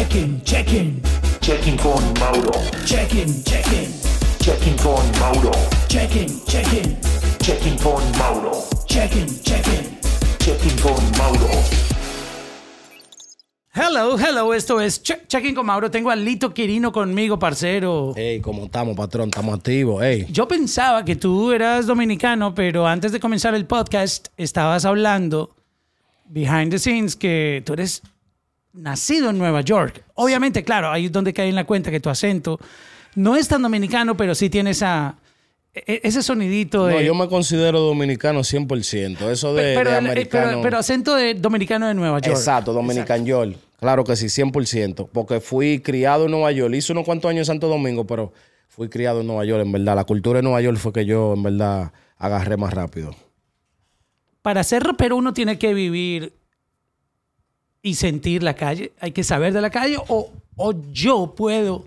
Check-in, check-in, Checking con Mauro. check-in, check-in, Checking con Mauro. check-in, check-in, Checking con Mauro. check-in, check-in. Checking con Mauro. Hello, hello, esto es Checking con Mauro. Tengo a Lito Quirino conmigo, parcero. Ey, ¿cómo estamos, patrón? Estamos activos, ey. Yo pensaba que tú eras dominicano, pero antes de comenzar el podcast estabas hablando behind the scenes que tú eres nacido en Nueva York. Obviamente, claro, ahí es donde cae en la cuenta que tu acento no es tan dominicano, pero sí tiene esa, e- ese sonidito de... No, yo me considero dominicano 100%. Eso de, pero, de eh, americano. pero- pero acento de dominicano de Nueva York. Exacto, Dominican York. Claro que sí, 100%. Porque fui criado en Nueva York. Hice unos cuantos años en Santo Domingo, pero fui criado en Nueva York, en verdad. La cultura de Nueva York fue que yo, en verdad, agarré más rápido. Para ser rapero uno tiene que vivir y sentir la calle. Hay que saber de la calle o, o yo puedo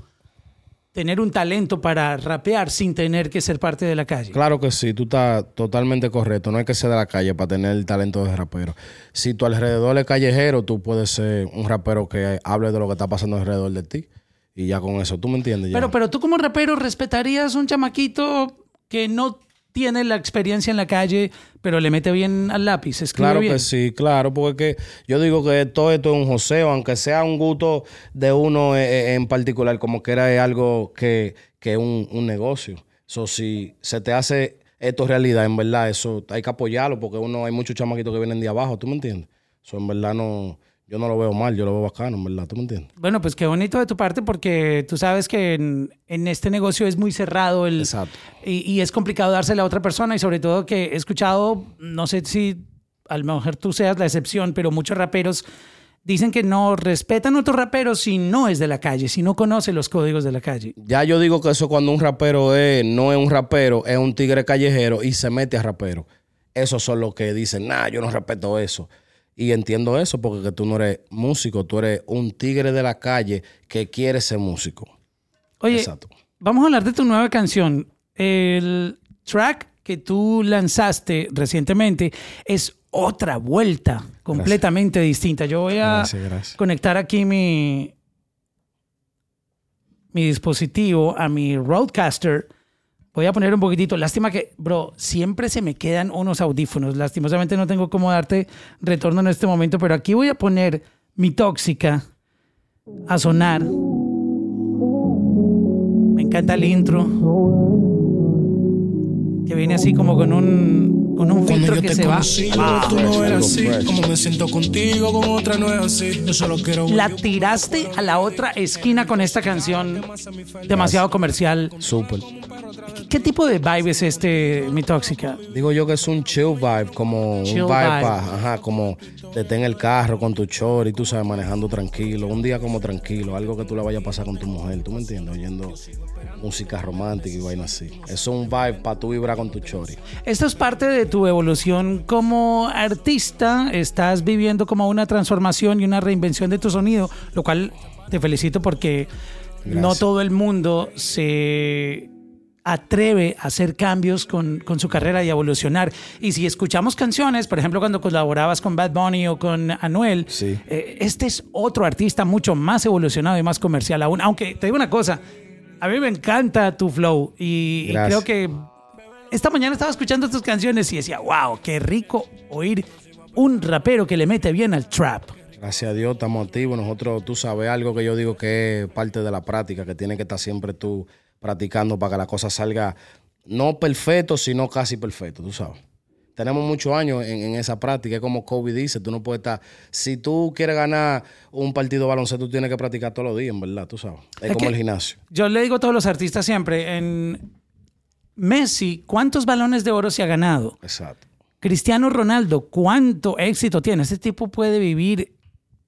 tener un talento para rapear sin tener que ser parte de la calle. Claro que sí, tú estás totalmente correcto. No hay que ser de la calle para tener el talento de rapero. Si tu alrededor es callejero, tú puedes ser un rapero que hable de lo que está pasando alrededor de ti. Y ya con eso, ¿tú me entiendes? Ya. Pero, pero tú como rapero respetarías un chamaquito que no tiene la experiencia en la calle, pero le mete bien al lápiz, escribe Claro bien. que sí, claro, porque que yo digo que todo esto es un joseo, aunque sea un gusto de uno eh, eh, en particular, como que era algo que es un, un negocio. Eso si se te hace esto realidad, en verdad, eso hay que apoyarlo, porque uno hay muchos chamaquitos que vienen de abajo, ¿tú me entiendes? Eso en verdad no, yo no lo veo mal, yo lo veo bacano, verdad, ¿tú me entiendes? Bueno, pues qué bonito de tu parte porque tú sabes que en, en este negocio es muy cerrado el, Exacto. y, y es complicado dársela a otra persona y sobre todo que he escuchado, no sé si a lo mejor tú seas la excepción, pero muchos raperos dicen que no respetan a otros raperos si no es de la calle, si no conoce los códigos de la calle. Ya yo digo que eso cuando un rapero es, no es un rapero, es un tigre callejero y se mete a rapero. Esos son los que dicen, nah, yo no respeto eso. Y entiendo eso porque que tú no eres músico, tú eres un tigre de la calle que quiere ser músico. Oye, Exacto. vamos a hablar de tu nueva canción. El track que tú lanzaste recientemente es otra vuelta completamente distinta. Yo voy a Gracias, gracias. conectar aquí mi, mi dispositivo a mi Roadcaster. Voy a poner un poquitito. Lástima que, bro, siempre se me quedan unos audífonos. Lastimosamente no tengo cómo darte retorno en este momento, pero aquí voy a poner mi tóxica a sonar. Me encanta el intro. Que viene así como con un, con un Cuando filtro yo que te se va. conocí, Ah, tú no eras fresh, así. fresh. Como me siento contigo, con otra no es así. Yo solo quiero La tiraste a la otra esquina con esta canción demasiado comercial. Súper. ¿Qué tipo de vibe es este, mi tóxica? Digo yo que es un chill vibe, como Chill un vibe, vibe. ajá, como de estar en el carro con tu chor y tú sabes, manejando tranquilo. Un día como tranquilo, algo que tú le vayas a pasar con tu mujer, ¿tú me entiendes? Oyendo música romántica y vaina así. Eso es un vibe para tú vibrar con tu chori. Esto es parte de tu evolución como artista. Estás viviendo como una transformación y una reinvención de tu sonido, lo cual te felicito porque no todo el mundo se atreve a hacer cambios con, con su carrera y a evolucionar. Y si escuchamos canciones, por ejemplo, cuando colaborabas con Bad Bunny o con Anuel, Sí. eh, este es otro artista mucho más evolucionado y más comercial aún. Aunque te digo una cosa, a mí me encanta tu flow y, creo que esta mañana estaba escuchando tus canciones y decía, wow, qué rico oír un rapero que le mete bien al trap. Gracias a Dios estamos activos. Nosotros, tú sabes, algo que yo digo que es parte de la práctica, que tiene que estar siempre tú practicando para que la cosa salga no perfecto, sino casi perfecto, tú sabes. Tenemos muchos años en, en esa práctica, es como Kobe dice, tú no puedes estar, si tú quieres ganar un partido de baloncesto, tú tienes que practicar todos los días, en verdad, tú sabes. Es, Es como el gimnasio. Yo le digo a todos los artistas siempre, en Messi, ¿cuántos balones de oro se ha ganado? Exacto. Cristiano Ronaldo, ¿cuánto éxito tiene? Este tipo puede vivir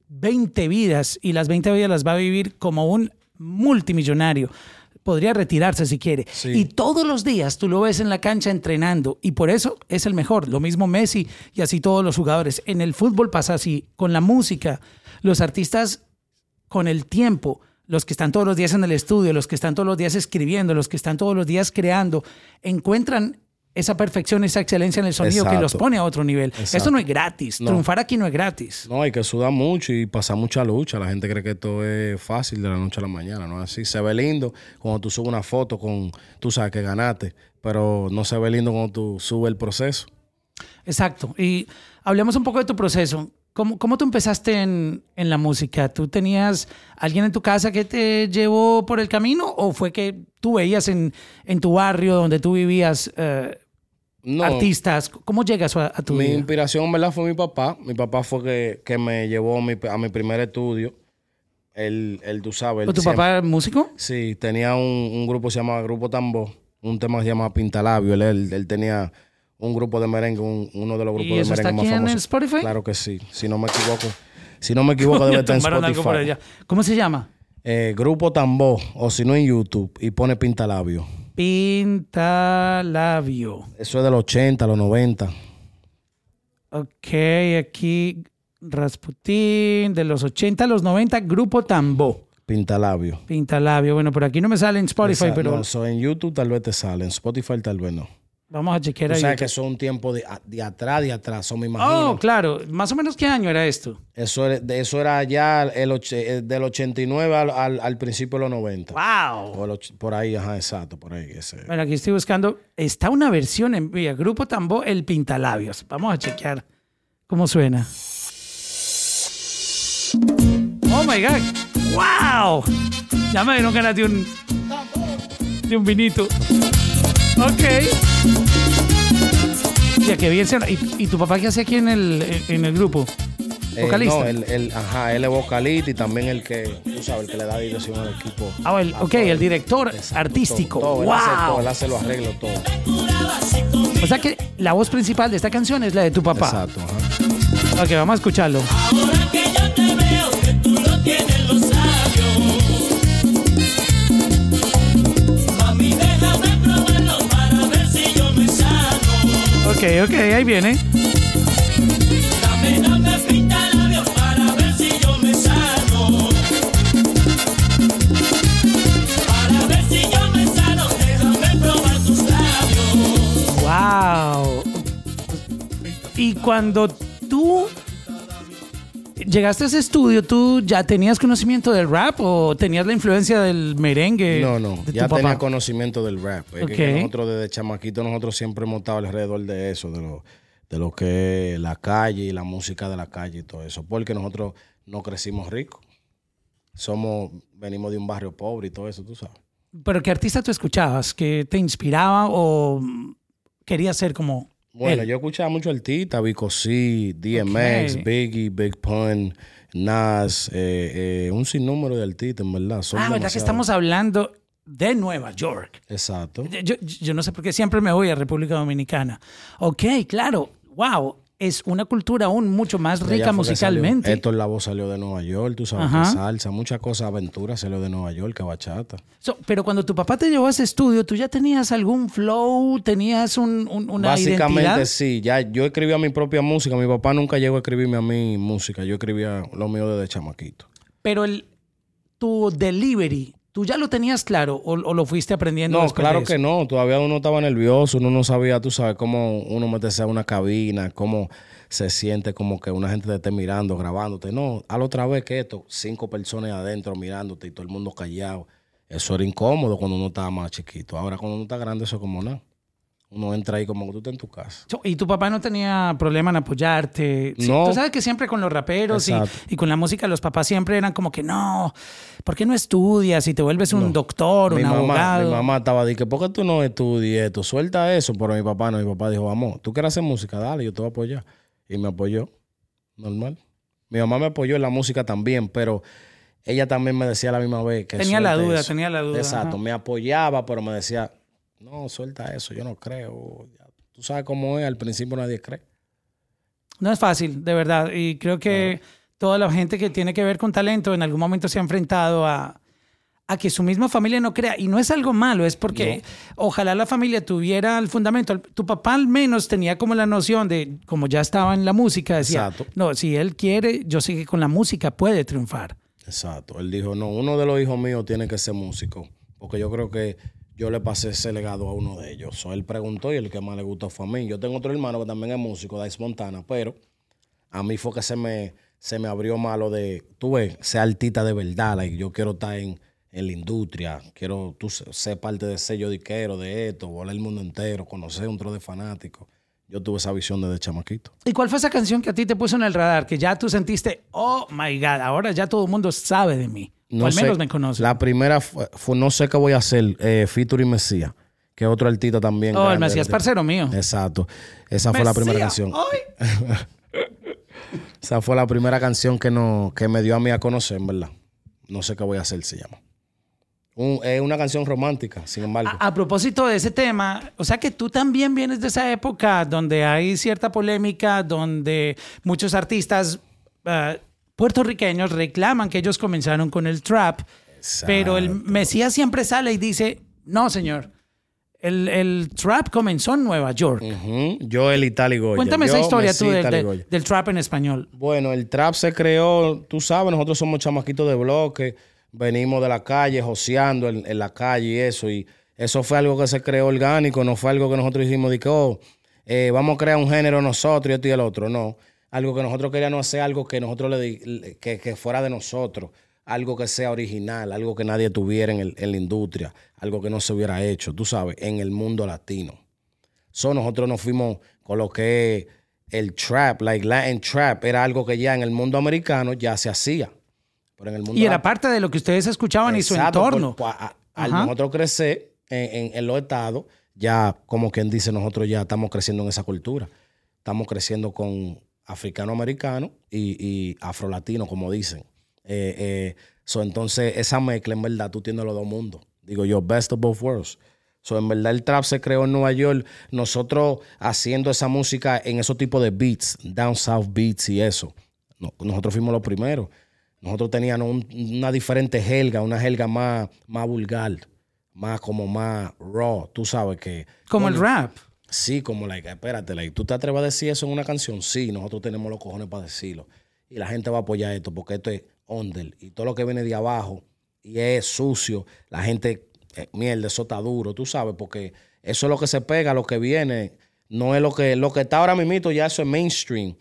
20 vidas y las 20 vidas las va a vivir como un multimillonario. Podría retirarse si quiere. Sí. Y todos los días tú lo ves en la cancha entrenando y por eso es el mejor. Lo mismo Messi y así todos los jugadores. En el fútbol pasa así. Con la música, los artistas con el tiempo, los que están todos los días en el estudio, los que están todos los días escribiendo, los que están todos los días creando, encuentran esa perfección, esa excelencia en el sonido que los pone a otro nivel. Exacto. Esto no es gratis. No. Triunfar aquí no es gratis. No, hay que sudar mucho y pasar mucha lucha. La gente cree que esto es fácil de la noche a la mañana, ¿no? Así se ve lindo cuando tú subes una foto con, tú sabes que ganaste, pero no se ve lindo cuando tú subes el proceso. Exacto. Y hablemos un poco de tu proceso. ¿Cómo, cómo tú empezaste en, en la música? ¿Tú tenías alguien en tu casa que te llevó por el camino o fue que tú veías en, en tu barrio donde tú vivías eh, No, artistas? ¿Cómo llegas a, a tu mi vida? inspiración, ¿verdad? Fue mi papá. Mi papá fue que, que me llevó a mi, a mi primer estudio. Él, él tú sabes. él ¿O tu siempre- papá es músico? Sí, tenía un, un grupo que se llamaba Grupo Tambo, un tema que se llama Pintalabio. Él, él, él tenía un grupo de merengue, un- uno de los grupos ¿Y de está merengue más en famosos. Spotify? Claro que sí, si no me equivoco. Si no me equivoco, debe estar en Spotify. ¿Cómo se llama? Eh, grupo Tambo, o si no en YouTube, y pone Pintalabio. Pintalabio. Eso es de los 80, los 90. Ok, aquí Rasputín, de los 80 a los 90, Grupo Tambo. Pintalabio. Pintalabio. Bueno, por aquí no me sale en Spotify, Esa- pero no, en YouTube tal vez te sale, en Spotify tal vez no. Vamos a chequear O ahí. sea que son un tiempo de, de atrás, de atrás, eso me imagino. Oh, claro. Más o menos qué año era esto. Eso, era, eso era ya el, eh, del 89 al, al, al principio de los 90. ¡Wow! O el por ahí, ajá, exacto, por ahí. Ese. Bueno, aquí estoy buscando. Está una versión en vía Grupo Tambo, el Pintalabios. Vamos a chequear cómo suena. Oh my God. ¡Wow! Ya me dieron ganas de un, de un vinito. Ok. Ya que bien suena. ¿Y, y tu papá qué hace aquí en el, en el grupo? Eh, ¿Vocalista? no, él, él- ajá, él es vocalista y también el que, tú sabes, el que le da dirección al equipo. Ah, el, ok, el director Exacto, artístico. todo, todo, él hace todo, ¡Wow! él hace los arreglos, todo. O sea que la voz principal de esta canción es la de tu papá. Exacto, ajá. Ok, vamos a escucharlo. Ahora que déjame probar tus labios. Wow. Y cuando tú llegaste a ese estudio, ¿tú ya tenías conocimiento del rap o tenías la influencia del merengue? No, no, de tu ya papá? tenía conocimiento del rap. Es que- nosotros desde chamaquito, nosotros siempre hemos estado alrededor de eso, de lo, de lo que es la calle y la música de la calle y todo eso. Porque nosotros no crecimos ricos. Somos, venimos de un barrio pobre y todo eso, tú sabes. ¿Pero qué artista tú escuchabas? ¿Que te inspiraba o querías ser como Bueno, él? yo escuchaba mucho artistas, Vico C, DMX. Biggie, Big Pun, Nas, eh, eh, un sinnúmero de artistas, en verdad. Son Ah, ¿verdad que estamos hablando de Nueva York? Exacto. Yo, yo no sé por qué siempre me voy a República Dominicana. Ok, claro. Wow. Es una cultura aún mucho más rica musicalmente. salió. Héctor Lavoe salió de Nueva York, tú sabes, que salsa, muchas cosas, aventuras salió de Nueva York, que bachata. So, pero cuando tu papá te llevó a ese estudio, ¿tú ya tenías algún flow? ¿Tenías un- un- una Básicamente identidad? sí, ya yo escribía mi propia música, mi papá nunca llegó a escribirme a mí música, yo escribía lo mío desde chamaquito. Pero el, tu delivery, ¿tú ya lo tenías claro o, o lo fuiste aprendiendo No, claro de que no, todavía uno estaba nervioso, uno no sabía, tú sabes, cómo uno meterse a una cabina, cómo se siente como que una gente te esté mirando, grabándote. No, a la otra vez que esto, cinco personas adentro mirándote y todo el mundo callado. Eso era incómodo cuando uno estaba más chiquito. Ahora cuando uno está grande, eso es como nada. Uno entra ahí como que tú estás en tu casa. ¿Y tu papá no tenía problema en apoyarte? Sí, No. Tú sabes que siempre con los raperos y, con la música, los papás siempre eran como que no, ¿por qué no estudias y te vuelves un doctor, un mi mamá, abogado? mi mamá estaba diciendo, ¿por qué tú no estudias esto? Suelta eso. Pero mi papá no, mi papá dijo, vamos, tú quieres hacer música, dale, yo te voy a apoyar. Y me apoyó, normal. Mi mamá me apoyó en la música también, pero ella también me decía a la misma vez que Tenía la duda, eso. tenía la duda, Exacto, ajá. me apoyaba, pero me decía, no, suelta eso, yo no creo. Tú sabes cómo es, al principio nadie cree. No es fácil, de verdad. Y creo que toda la gente que tiene que ver con talento en algún momento se ha enfrentado a, a que su misma familia no crea. Y no es algo malo, es porque ojalá la familia tuviera el fundamento. Tu papá al menos tenía como la noción de, como ya estaba en la música, decía, Exacto. no, si él quiere, yo sé que con la música puede triunfar. Exacto. Él dijo, no, uno de los hijos míos tiene que ser músico. Porque yo creo que yo le pasé ese legado a uno de ellos. So, él preguntó y el que más le gustó fue a mí. Yo tengo otro hermano que también es músico, Dice Montana, pero a mí fue que se me, se me abrió malo de, tú ves, ser artista de verdad. like, yo quiero estar en, en la industria, quiero tú se- ser parte de sello diquero, de esto, volar el mundo entero, conocer un tro de fanáticos. Yo tuve esa visión desde chamaquito. ¿Y cuál fue esa canción que a ti te puso en el radar? Que ya tú sentiste, oh my God, ahora ya todo el mundo sabe de mí. O al sé, menos me conoce. La primera fue, fue No sé qué voy a hacer, eh, Featuring Mesías, que otro artista también. Oh, el grande Mesías de- parcero mío. Exacto. Esa fue la primera Mesías, canción. Esa fue la primera canción que, no, que me dio a mí a conocer, en verdad. No sé qué voy a hacer, se llama. Un- es una canción romántica, sin embargo. A, a propósito de ese tema, o sea que tú también vienes de esa época donde hay cierta polémica, donde muchos artistas ah, puertorriqueños reclaman que ellos comenzaron con el trap, pero el Mesías siempre sale y dice, no, señor, el, el trap comenzó en Nueva York. Ujú. Joel y Tali Goya. Cuéntame Yo, esa historia tú del, del- del trap en español. Bueno, el trap se creó, tú sabes, nosotros somos chamaquitos de bloque, venimos de la calle, joseando en, en la calle y eso, y eso fue algo que se creó orgánico, no fue algo que nosotros dijimos de que, oh, eh, vamos a crear un género nosotros y esto y el otro, no. Algo que nosotros queríamos hacer, algo que nosotros le, que, que fuera de nosotros, algo que sea original, algo que nadie tuviera en, el- en la industria, algo que no se hubiera hecho, tú sabes, en el mundo latino. So, nosotros nos fuimos con lo que el trap, like Latin trap, era algo que ya en el mundo americano ya se hacía. Pero en el mundo Y era parte de lo que ustedes escuchaban y su entorno. por- a- al nosotros crecer en, en- en los estados, ya como quien dice, nosotros ya estamos creciendo en esa cultura. Estamos creciendo con africano-americano y, y afro-latino, como dicen. Eh, eh, so, entonces, esa mezcla, en verdad, tú tienes los dos mundos. Digo yo, best of both worlds. So, en verdad, el trap se creó en Nueva York. Nosotros haciendo esa música en esos tipos de beats, down south beats y eso. No- nosotros fuimos los primeros. Nosotros teníamos un- una diferente helga, una helga más, más vulgar, más como más raw. Tú sabes que. Como el rap. Sí, como, like, espérate, like, ¿tú te atreves a decir eso en una canción? Sí, nosotros tenemos los cojones para decirlo. Y la gente va a apoyar esto porque esto es under. Y todo lo que viene de abajo y es sucio, la gente, eh, mierda, eso está duro, tú sabes, porque eso es lo que se pega, lo que viene, no es lo que, lo que está ahora mismo, ya eso es mainstream.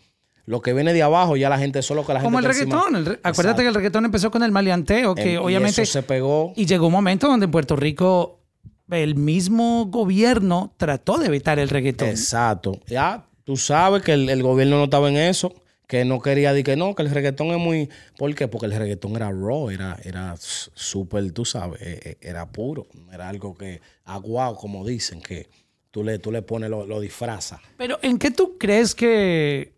Lo que viene de abajo, ya la gente, eso es lo que la gente Como el reggaetón. el acuérdate que el reggaetón empezó con el maleanteo, que Em, y obviamente... eso se pegó. Y llegó un momento donde en Puerto Rico el mismo gobierno trató de evitar el reggaetón. Exacto. Ya, tú sabes que el, el gobierno no estaba en eso, que no quería decir que no, que el reggaetón es muy... ¿Por qué? Porque el reggaetón era raw, era, era súper, tú sabes, eh, eh, era puro. Era algo que, aguado, como dicen, que tú le, tú le pones, lo, lo disfrazas. Pero ¿en qué tú crees que,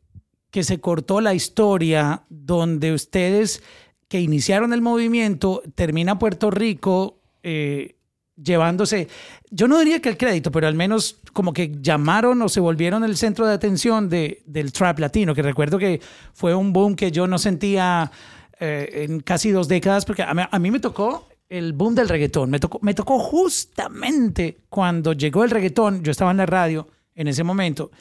que se cortó la historia donde ustedes que iniciaron el movimiento termina Puerto Rico eh, llevándose, yo no diría que el crédito, pero al menos como que llamaron o se volvieron el centro de atención de, del trap latino, que recuerdo que fue un boom que yo no sentía eh, en casi dos décadas, porque a mí, me tocó el boom del reggaetón, me tocó, me tocó justamente cuando llegó el reggaetón, yo estaba en la radio en ese momento.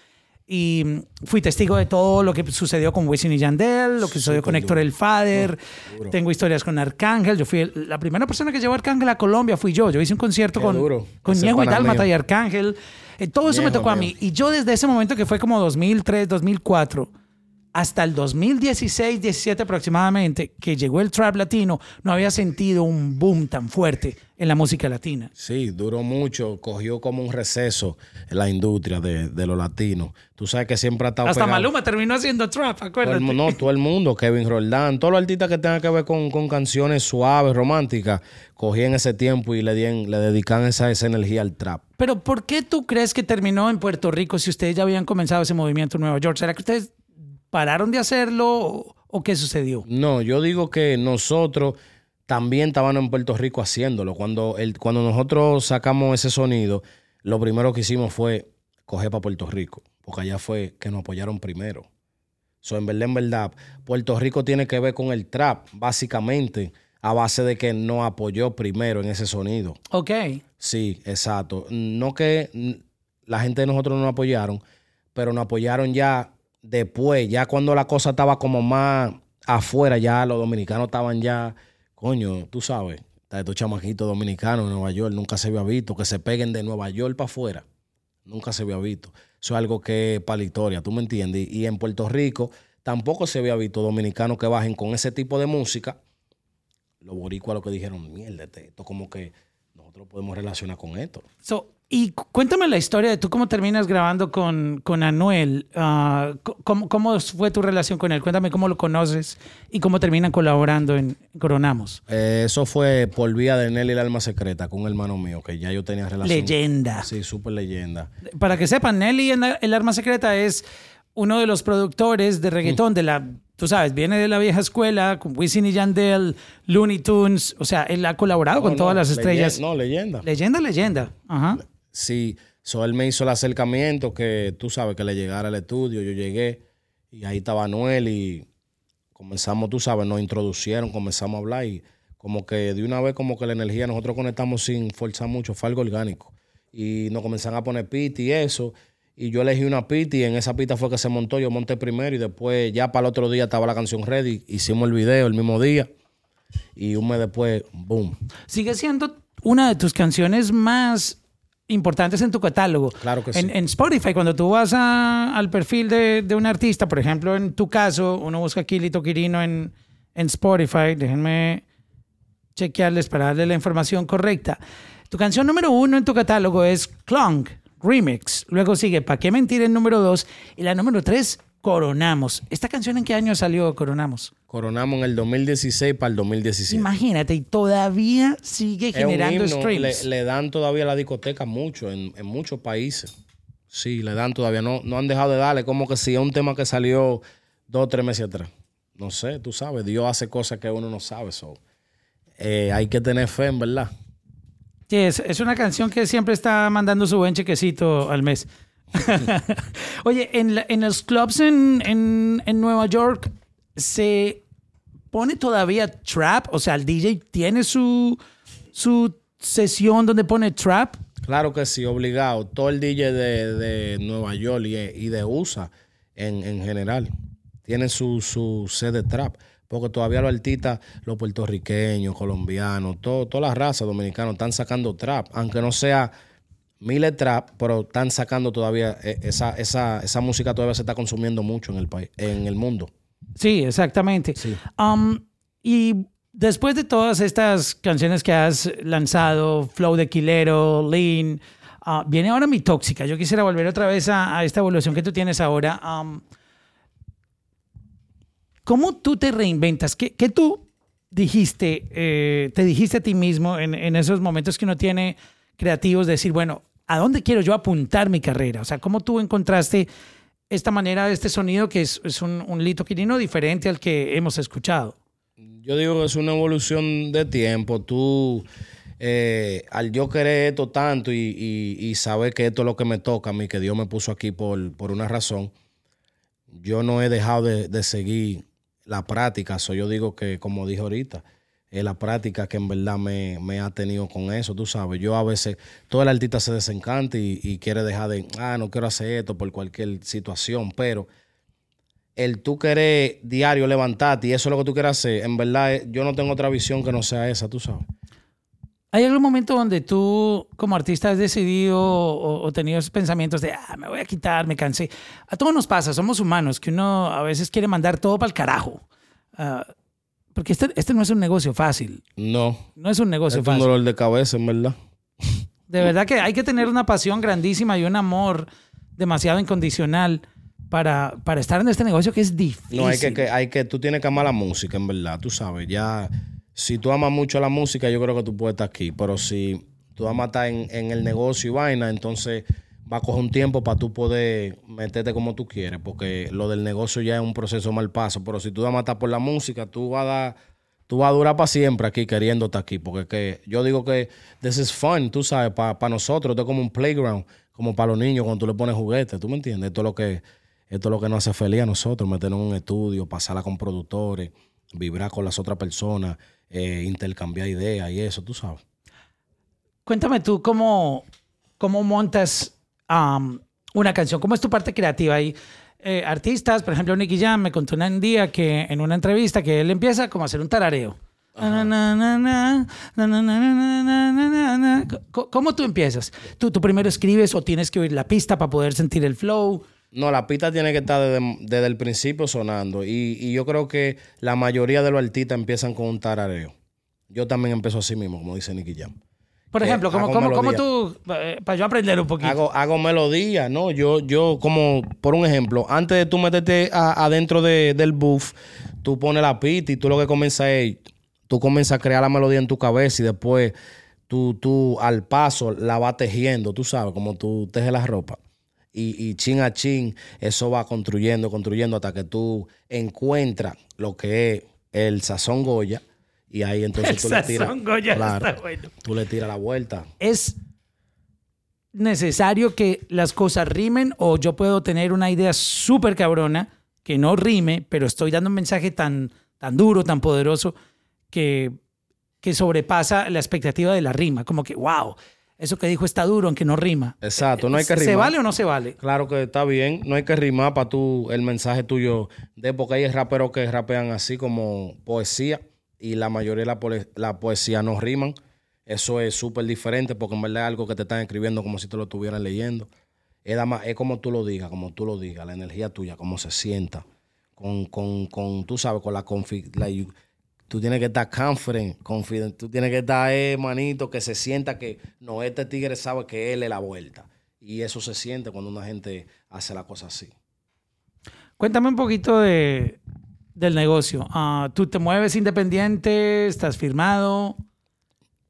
Y mm, fui testigo de todo lo que sucedió con Wisin y Yandel, lo que sucedió con Héctor el Fader. Tengo historias con Arcángel. Yo fui el- la primera persona que llevó a Arcángel a Colombia, fui yo. Yo hice un concierto Qué con, duro. con Ñejo y Dálmata y Arcángel. Eh, todo eso me Ñejo tocó a mí. Y yo desde ese momento que fue como 2003, 2004, hasta el 2016, 17 aproximadamente, que llegó el trap latino, no había sentido un boom tan fuerte en la música latina. Sí, duró mucho, cogió como un receso en la industria de, de los latinos. Tú sabes que siempre ha estado Hasta pegado. Maluma terminó haciendo trap, Todo el, acuérdate. no, todo el mundo, Kevin Roldán, todos los artistas que tengan que ver con, con canciones suaves, románticas, cogían ese tiempo y le, dien- le dedican esa, esa energía al trap. Pero ¿por qué tú crees que terminó en Puerto Rico si ustedes ya habían comenzado ese movimiento en Nueva York? ¿Será que ustedes pararon de hacerlo o, qué sucedió? No, yo digo que nosotros también estábamos en Puerto Rico haciéndolo. Cuando, el, cuando nosotros sacamos ese sonido, lo primero que hicimos fue coger para Puerto Rico, porque allá fue que nos apoyaron primero. So, en verdad, en verdad, Puerto Rico tiene que ver con el trap, básicamente, a base de que nos apoyó primero en ese sonido. Ok. Sí, exacto. No que la gente de nosotros no nos apoyaron, pero nos apoyaron ya después, ya cuando la cosa estaba como más afuera, ya los dominicanos estaban ya, coño, tú sabes, estos chamaquitos dominicanos en Nueva York, nunca se había visto, que se peguen de Nueva York para afuera. Nunca se había visto. Eso es algo que es para la historia, ¿tú me entiendes? Y, en Puerto Rico tampoco se había visto dominicanos que bajen con ese tipo de música. Los boricuas lo que dijeron, mierda, este, esto como que nosotros podemos relacionar con esto. Y cu- cuéntame la historia de tú cómo terminas grabando con, con Anuel. Ah, ¿cómo, ¿Cómo fue tu relación con él? Cuéntame cómo lo conoces y cómo terminan colaborando en Coronamos. Eh, eso fue por vía de Nelly el alma secreta con un hermano mío, que ya yo tenía relación. Leyenda. Sí, súper leyenda. Para que sepan, Nelly El Arma Secreta es uno de los productores de reggaetón de la, tú sabes, viene de la vieja escuela con Wisin y Yandel, Looney Tunes, o sea, él ha colaborado con No, todas las estrellas. No, leyenda. Leyenda, leyenda. Ajá. Sí, so él me hizo el acercamiento que tú sabes que le llegara al estudio, yo llegué y ahí estaba Noel y comenzamos, tú sabes, nos introducieron, comenzamos a hablar y como que de una vez como que la energía nosotros conectamos sin forzar mucho, fue algo orgánico. Y nos comenzaron a poner piti y eso. Y yo elegí una piti y en esa pista fue que se montó, yo monté primero y después ya para el otro día estaba la canción ready, hicimos el video el mismo día y un mes después, boom. Sigue siendo una de tus canciones más importantes en tu catálogo. Claro que en, sí. en Spotify, cuando tú vas a- al perfil de, de un artista, por ejemplo, en tu caso, uno busca Kilito Quirino en, en Spotify, déjenme chequearles para darle la información correcta. Tu canción número uno en tu catálogo es Clunk Remix. Luego sigue Pa' qué mentir en número dos. Y la número tres, Coronamos. ¿Esta canción en qué año salió Coronamos? Coronamos en el 2016 para el 2017. Imagínate, y todavía sigue Es un generando himno, streams. Le, le dan todavía la discoteca mucho en, en muchos países. Sí, le dan todavía. No, no han dejado de darle. Como que si es un tema que salió dos o tres meses atrás. No sé, tú sabes. Dios hace cosas que uno no sabe. So. Eh, hay que tener fe, en verdad. Sí, es, es una canción que siempre está mandando su buen chequecito al mes. Oye, en, la- los clubs en, en- en Nueva York se pone todavía trap, o sea, el DJ tiene su, su sesión donde pone trap. Claro que sí, obligado. Todo el DJ de, de Nueva York y, de USA en, en general tienen su, su sed de trap. Porque todavía los artistas, los puertorriqueños, colombianos, todo, todas las razas dominicanas están sacando trap. Aunque no sea miles trap, pero están sacando todavía, eh, esa, esa, esa música todavía se está consumiendo mucho en el país, en el mundo. Sí, exactamente. Um, y después de todas estas canciones que has lanzado, Flow de Quilero, Lean, ah, viene ahora mi tóxica. Yo quisiera volver otra vez a, a esta evolución que tú tienes ahora. Um, ¿Cómo tú te reinventas? ¿Qué, qué tú dijiste, eh, te dijiste a ti mismo en, en esos momentos que uno tiene creativos de decir, bueno, ¿a dónde quiero yo apuntar mi carrera? O sea, ¿cómo tú encontraste esta manera de este sonido que es, es un, un lito quirino diferente al que hemos escuchado? Yo digo que es una evolución de tiempo. Tú, eh, al yo querer esto tanto y, y- y saber que esto es lo que me toca a mí, que Dios me puso aquí por, por una razón, yo no he dejado de, de seguir la práctica. So, yo digo que, como dije ahorita, la práctica que en verdad me, ha tenido con eso, tú sabes. Yo a veces, todo el artista se desencanta y, quiere dejar de, ah, no quiero hacer esto por cualquier situación, pero el tú querer diario levantarte y eso es lo que tú quieres hacer, en verdad eh, yo no tengo otra visión que no sea esa, tú sabes. ¿Hay algún momento donde tú como artista has decidido o, o tenido esos pensamientos de, ah, me voy a quitar, me cansé? A todos nos pasa, somos humanos, que uno a veces quiere mandar todo para el carajo. Ah, porque este, este no es un negocio fácil. No, No es un negocio es un fácil. dolor de cabeza, en verdad. De verdad que hay que tener una pasión grandísima y un amor demasiado incondicional para, para estar en este negocio que es difícil. No, hay que, que- hay que, tú tienes que amar la música, en verdad, tú sabes. Ya, si tú amas mucho la música, yo creo que tú puedes estar aquí. Pero si tú amas estar en, en el negocio y vaina, entonces va a coger un tiempo para tú poder meterte como tú quieres, porque lo del negocio ya es un proceso mal paso. Pero si tú amas estar por la música, tú vas a dar, tú vas a durar para siempre aquí queriendo estar aquí. Porque que, yo digo que this is fun, tú sabes, para nosotros, esto es como un playground, como para los niños cuando tú le pones juguetes, ¿tú me entiendes? Esto es lo que, esto es lo que nos hace feliz a nosotros, meternos en un estudio, pasarla con productores, vibrar con las otras personas, eh, intercambiar ideas y eso, tú sabes. Cuéntame tú cómo, cómo montas um, una canción. ¿Cómo es tu parte creativa? Y eh, artistas, por ejemplo, Nicky Jam me contó un día que en una entrevista que él empieza como a hacer un tarareo. ¿Cómo tú empiezas? ¿Tú, ¿Tú primero escribes o tienes que oír la pista para poder sentir el flow? No, la pista tiene que estar desde, desde el principio sonando. Y, y, yo creo que la mayoría de los artistas empiezan con un tarareo. Yo también empiezo así mismo, como dice Nicky Jam. Por ejemplo, ¿cómo, hago cómo, cómo tú, eh, para yo aprender un poquito? Hago, hago melodía, ¿no? Yo, yo, como, por un ejemplo, antes de tú meterte adentro de- del buff, tú pones la pista y tú lo que comienzas es, tú comienzas a crear la melodía en tu cabeza y después tú, tú al paso la vas tejiendo, tú sabes, como tú tejes la ropa. Y, y chin a chin, eso va construyendo, construyendo hasta que tú encuentras lo que es el sazón Goya. Y ahí entonces tú le tiras. sazón Goya claro, está bueno. Tú le tiras la vuelta. ¿Es necesario que las cosas rimen o yo puedo tener una idea súper cabrona que no rime, pero estoy dando un mensaje tan, tan duro, tan poderoso, que, que sobrepasa la expectativa de la rima? Como que, wow, eso que dijo está duro, aunque no rima. Exacto, no hay que ¿Se rimar. vale o no se vale? Claro que está bien, no hay que rimar para tú el mensaje tuyo de porque hay raperos que rapean así como poesía y la mayoría de la, poesía no riman. Eso es súper diferente porque en verdad es algo que te están escribiendo como si te lo estuvieran leyendo. Es, es como tú lo digas, como tú lo digas, la energía tuya, cómo se sienta. Con, con, con tú sabes, con la confianza. Tú tienes que estar confident, confident. Tú tienes que estar, eh, manito, que se sienta que no, este tigre sabe que él es la vuelta. Y eso se siente cuando una gente hace la cosa así. Cuéntame un poquito de, del negocio. Ah, ¿Tú te mueves independiente? ¿Estás firmado?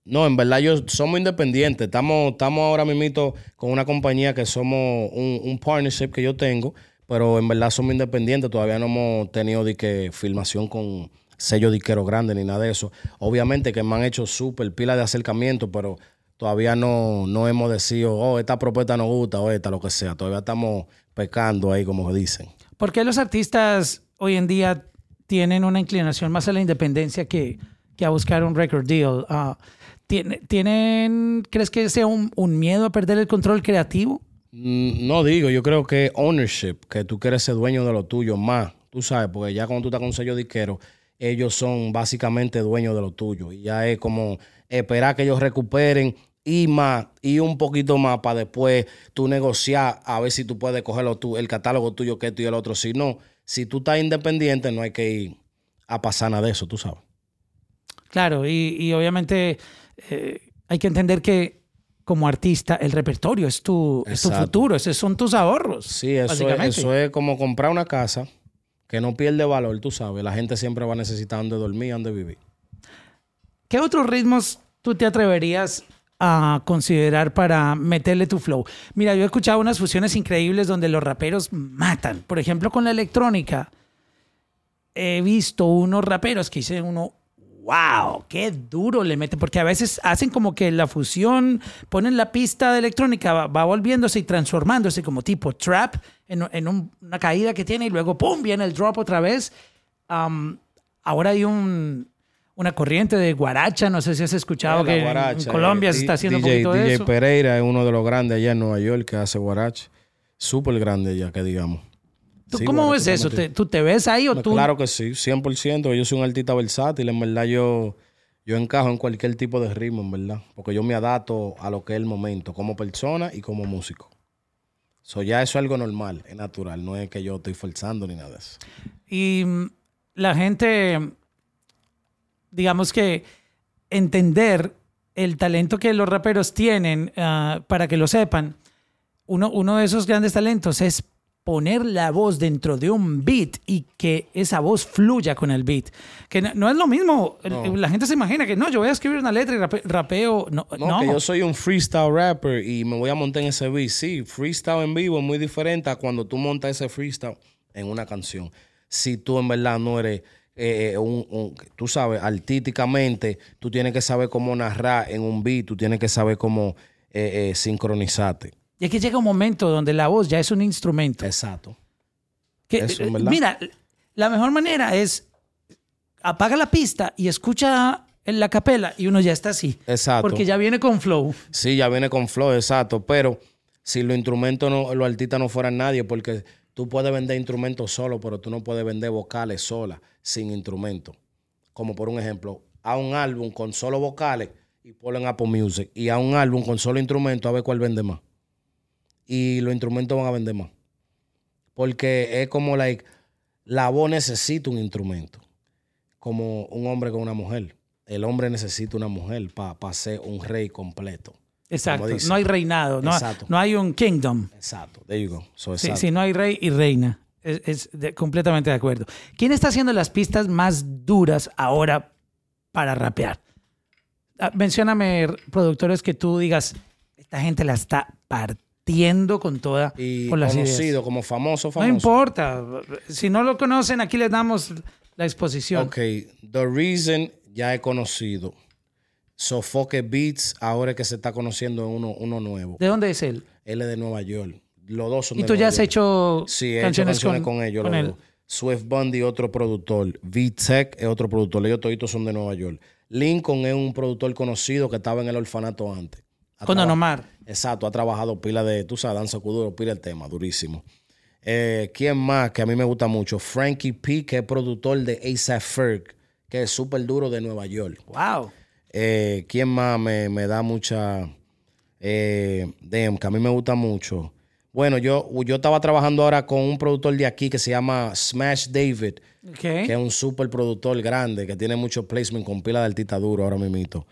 No, en verdad yo somos independientes. Estamos, estamos ahora mismo con una compañía que somos un, un partnership que yo tengo, pero en verdad somos independientes. Todavía no hemos tenido de que filmación con sello diquero grande ni nada de eso. Obviamente que me han hecho súper pila de acercamiento, pero todavía no, no hemos decidido, oh, esta propuesta nos gusta o esta, lo que sea. Todavía estamos pecando ahí, como dicen. ¿Por qué los artistas hoy en día tienen una inclinación más a la independencia que, que a buscar un record deal? Ah, ¿tiene- ¿Tienen, crees que sea un, un miedo a perder el control creativo? Mm, No digo, yo creo que ownership, que tú quieres ser dueño de lo tuyo más, tú sabes, porque ya cuando tú estás con un sello disquero, ellos son básicamente dueños de lo tuyo. Y ya es como esperar que ellos recuperen y más, y un poquito más para después tú negociar a ver si tú puedes cogerlo tú, el catálogo tuyo que esto y el otro. Si no, si tú estás independiente, no hay que ir a pasar nada de eso, tú sabes. Claro, y, y obviamente eh, hay que entender que como artista el repertorio es tu, es tu futuro, esos son tus ahorros. Sí, eso es, eso es como comprar una casa que no pierde valor, tú sabes. La gente siempre va a necesitar donde dormir, donde vivir. ¿Qué otros ritmos tú te atreverías a considerar para meterle tu flow? Mira, yo he escuchado unas fusiones increíbles donde los raperos matan. Por ejemplo, con la electrónica. He visto unos raperos que dicen uno, wow, qué duro le meten, porque a veces hacen como que la fusión, ponen la pista de electrónica, va, volviéndose y transformándose como tipo trap en, en un- una caída que tiene y luego, ¡pum!, viene el drop otra vez. Ahora hay un, una corriente de guaracha, no sé si has escuchado que en- guaracha, en Colombia eh, se está haciendo DJ, un poquito de DJ eso. Pereira es uno de los grandes allá en Nueva York que hace guaracha. Súper grande ya, que digamos. ¿Tú Sí, cómo ves eso? también. ¿Te- ¿Tú te ves ahí o No, tú? Claro que sí, 100%. Yo soy un artista versátil. En verdad, yo, yo encajo en cualquier tipo de ritmo, en verdad. Porque yo me adapto a lo que es el momento, como persona y como músico. So, ya eso es algo normal, es natural. No es que yo estoy forzando ni nada de eso. Y mm, la gente, digamos que entender el talento que los raperos tienen, ah, para que lo sepan, uno, uno de esos grandes talentos es poner la voz dentro de un beat y que esa voz fluya con el beat. Que no, no es lo mismo. No. La gente se imagina que no, yo voy a escribir una letra y rape- rapeo. No, No, no. que yo soy un freestyle rapper y me voy a montar en ese beat. Sí, freestyle en vivo es muy diferente a cuando tú montas ese freestyle en una canción. Si tú en verdad no eres, eh, un, un- tú sabes, artísticamente, tú tienes que saber cómo narrar en un beat, tú tienes que saber cómo eh, eh, sincronizarte. Y es que llega un momento donde la voz ya es un instrumento. Exacto. Que, Eso, eh, mira, la mejor manera es apaga la pista y escucha en la capela y uno ya está así. Exacto. Porque ya viene con flow. Sí, ya viene con flow, exacto. Pero si los instrumentos, no, los artistas no fueran nadie, porque tú puedes vender instrumentos solo, pero tú no puedes vender vocales solas, sin instrumento. Como por un ejemplo, a un álbum con solo vocales y ponlo en Apple Music. Y a un álbum con solo instrumentos a ver cuál vende más. Y los instrumentos van a vender más. Porque es como, like, la voz necesita un instrumento. Como un hombre con una mujer. El hombre necesita una mujer para ser un rey completo. Exacto. No hay reinado. No, Exacto. no hay un kingdom. Exacto. There you go. So, Sí, sí, no hay rey y reina. Es, es de- completamente de acuerdo. ¿Quién está haciendo las pistas más duras ahora para rapear? Ah, mencióname productores que tú digas, esta gente la está partiendo con toda, Y con las conocido ideas. como famoso, No famoso. importa. Si no lo conocen, aquí les damos la exposición. Ok, The Reason ya he conocido. Sofoque Beats, ahora es que se está conociendo uno, uno nuevo. ¿De dónde es él? Él es de Nueva York. Los dos son ¿Y de tú ya has York. hecho Sí, he canciones, hecho canciones con, ellos. con él? Swift Bundy, otro productor. V-Tech es otro productor. Ellos toditos son de Nueva York. Lincoln es un productor conocido que estaba en el orfanato antes. Con Omar. Exacto, ha trabajado pila de, tú sabes, danza kuduro, pila el tema, durísimo. Eh, ¿Quién más que a mí me gusta mucho? Frankie P, que es productor de ASAP Ferg, que es súper duro de Nueva York. Wow. Eh, ¿Quién más me, me da mucha... Eh, damn, que a mí me gusta mucho. Bueno, yo, yo estaba trabajando ahora con un productor de aquí que se llama Smash David, que es un super productor grande, que tiene mucho placement con pila de artista duro ahora mismo.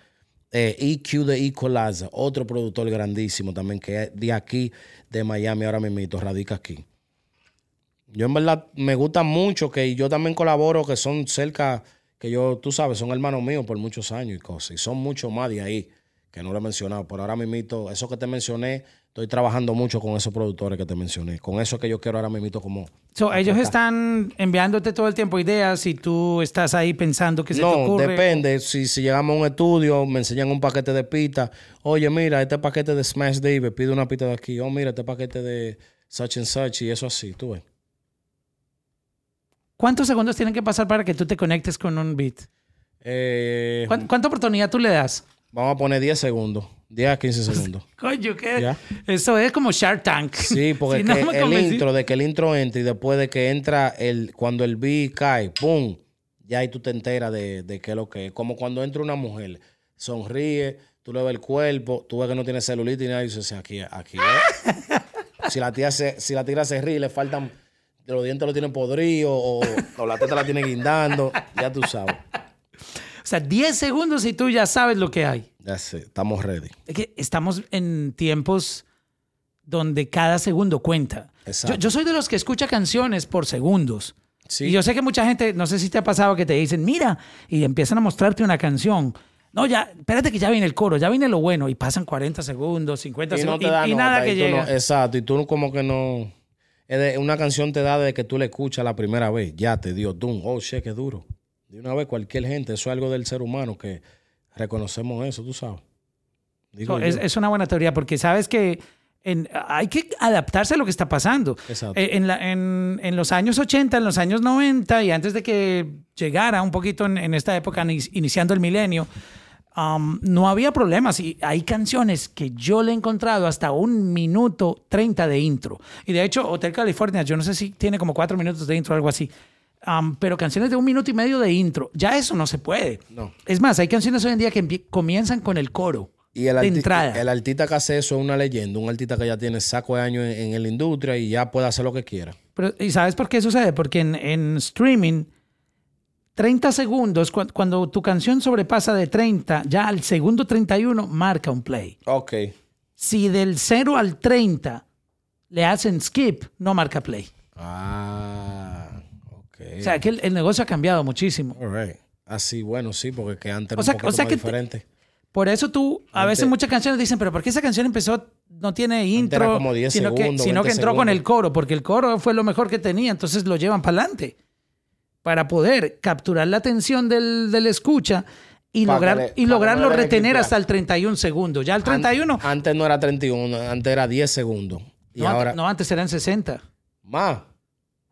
Eh, EQ de Equalizer, otro productor grandísimo también, que es de aquí, de Miami, ahora mismo, radica aquí. Yo en verdad me gusta mucho que yo también colaboro, que son cerca, que yo, tú sabes, son hermanos míos por muchos años y cosas. Y son muchos más de ahí, que no lo he mencionado. Por ahora mismo, eso que te mencioné, estoy trabajando mucho con esos productores que te mencioné. Con eso que yo quiero ahora mismo como... So, ellos están enviándote todo el tiempo ideas y tú estás ahí pensando que se te No, ocurre. depende. Si, si llegamos a un estudio, me enseñan un paquete de pita. Oye, mira, este paquete de Smash David, pide una pita de aquí. Oh, mira, este paquete de such and such y eso así, tú ves. ¿Cuántos segundos tienen que pasar para que tú te conectes con un beat? Eh, ¿Cuán- ¿Cuánta oportunidad tú le das? vamos a poner 10 segundos. 10 a 15 segundos. Coño, ¿qué? Eso es como Shark Tank. Sí, porque Si es no el convencí- intro, de que el intro entre y después de que entra el, cuando el beat cae, ¡pum! Ya ahí tú te enteras de, de qué es lo que es. Como cuando entra una mujer, sonríe, tú le ves el cuerpo, tú ves que no tiene celulitis y nada, y dices, aquí, aquí es. si la tía se, si la tía se ríe, le faltan, los dientes lo tienen podrido o, o la teta la tiene guindando, ya tú sabes. O sea, 10 segundos y tú ya sabes lo que hay. Ya sé, estamos ready. Es que estamos en tiempos donde cada segundo cuenta. Exacto. Yo, yo soy de los que escucha canciones por segundos. Sí. Y yo sé que mucha gente, no sé si te ha pasado que te dicen, mira, y empiezan a mostrarte una canción. No, ya, espérate que ya viene el coro, ya viene lo bueno. Y pasan 40 segundos, 50 y no segundos. y, nada que no- llega. exacto, y tú como que no. Es de- una canción te da desde que tú la escuchas la primera vez. Ya te dio doom. Oh, shit, qué duro. De una vez, cualquier gente. Eso es algo del ser humano que reconocemos eso, tú sabes. Digo es, una buena teoría porque sabes que en- hay que adaptarse a lo que está pasando. Exacto. Eh, En, la- en- en los años 80, en los años 90 y antes de que llegara un poquito en, esta época, ni- iniciando el milenio, um, no había problemas. Y hay canciones que yo le he encontrado hasta un minuto 30 de intro. Y de hecho, Hotel California, yo no sé si tiene como cuatro minutos de intro o algo así. Um, pero canciones de un minuto y medio de intro, ya eso no se puede. No. Es más, hay canciones hoy en día que comienzan con el coro Y el, de entrada. el artista que hace eso es una leyenda. Un artista que ya tiene saco de años en, en la industria y ya puede hacer lo que quiera. Pero, ¿Y sabes por qué sucede? Porque en, en streaming, 30 segundos, cu- cuando tu canción sobrepasa de 30, ya al segundo 31 marca un play. Ok. Si del 0 al 30 le hacen skip, no marca play. Ah, ok. O sea, que el, el negocio ha cambiado muchísimo. All right. Así, bueno, sí, porque que antes O era sea- poquito o sea más que te- diferente. Por eso tú, a veces muchas canciones dicen, pero ¿por qué esa canción empezó, no tiene intro? era como 10 sino que, segundos, sino que 20 entró con segundos. el coro, porque el coro fue lo mejor que tenía, entonces lo llevan para adelante. Para poder capturar la atención del, del escucha y, lograr, le- y lograrlo no retener hasta el 31 segundos. Ya el 31, An- antes no era 31, antes era 10 segundos. Y no, ahora antes, no, antes eran 60. más.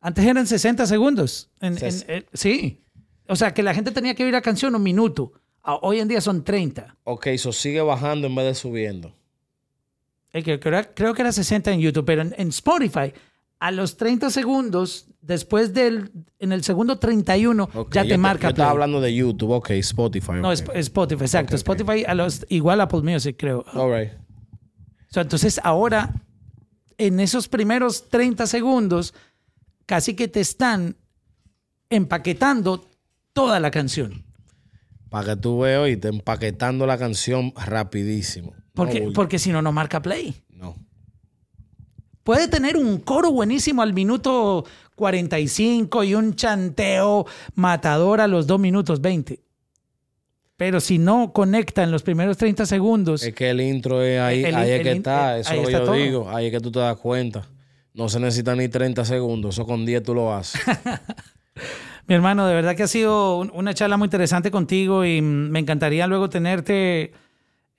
Antes eran 60 segundos. En- Ses- en- eh, sí. O sea, que la gente tenía que oír la canción un minuto. A- Hoy en día son 30. Ok, eso sigue bajando en vez de subiendo. Creo, creo que era 60 en YouTube, pero en, en Spotify a los 30 segundos, después del, en el segundo 31, Ok, ya yo te marca. Yo estaba play. hablando de YouTube, ok, Spotify. No, Spotify, exacto. Spotify a los, igual Apple Music, creo. All right. O sea, entonces ahora, en esos primeros 30 segundos, casi que te están empaquetando toda la canción. Para que tú veas y te empaquetando la canción rapidísimo. Porque, No, porque si no, no marca play. no. Puede tener un coro buenísimo al minuto 45 y un chanteo matador a los 2 minutos 20. Pero si no conecta en los primeros 30 segundos, Es que el intro es ahí, El- ahí es el que está, eh, eso es lo que yo todo. digo, ahí es que tú te das cuenta. No se necesita ni 30 segundos, eso con 10 tú lo haces. mi hermano, de verdad que ha sido un- una charla muy interesante contigo y me encantaría luego tenerte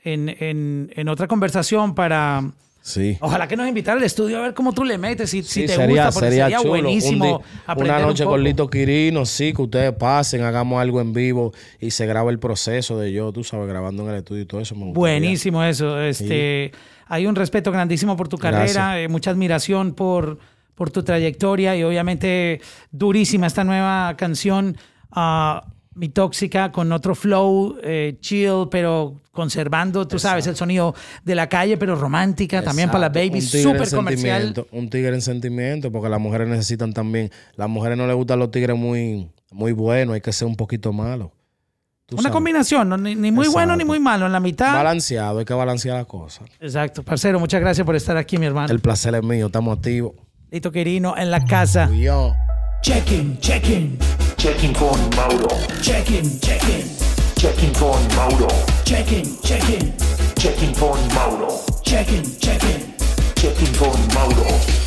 en, en- en otra conversación para... Sí. Ojalá que nos invitara al estudio a ver cómo tú le metes, si, si Sí, te sería, gusta, porque sería, sería, chulo. buenísimo Un aprender una un noche poco. con Lito Quirino, sí, que ustedes pasen, hagamos algo en vivo y se graba el proceso de yo, tú sabes, grabando en el estudio y todo eso. Me. Buenísimo eso. Este, Hay un respeto grandísimo por tu carrera, eh, mucha admiración por, por tu trayectoria y obviamente durísima esta nueva canción, ah, Mi Tóxica, con otro flow eh, chill, pero conservando, tú sabes, el sonido de la calle, pero romántica también para las babies, súper comercial. Un tigre en sentimiento, porque las mujeres necesitan también. Las mujeres no les gustan los tigres muy, muy buenos, hay que ser un poquito malo. Tú Una sabes. combinación, ¿no? ni, ni muy bueno ni muy malo, en la mitad. Balanceado, hay que balancear las cosas. Exacto, parcero, muchas gracias por estar aquí, mi hermano. El placer es mío, estamos activos. Lito Quirino en la casa. Yo. Checking, checking, Checking con Mauro. checking, checking, Checking con Mauro. checking, checking, Checking con Mauro. checking, checking. Checking con Mauro.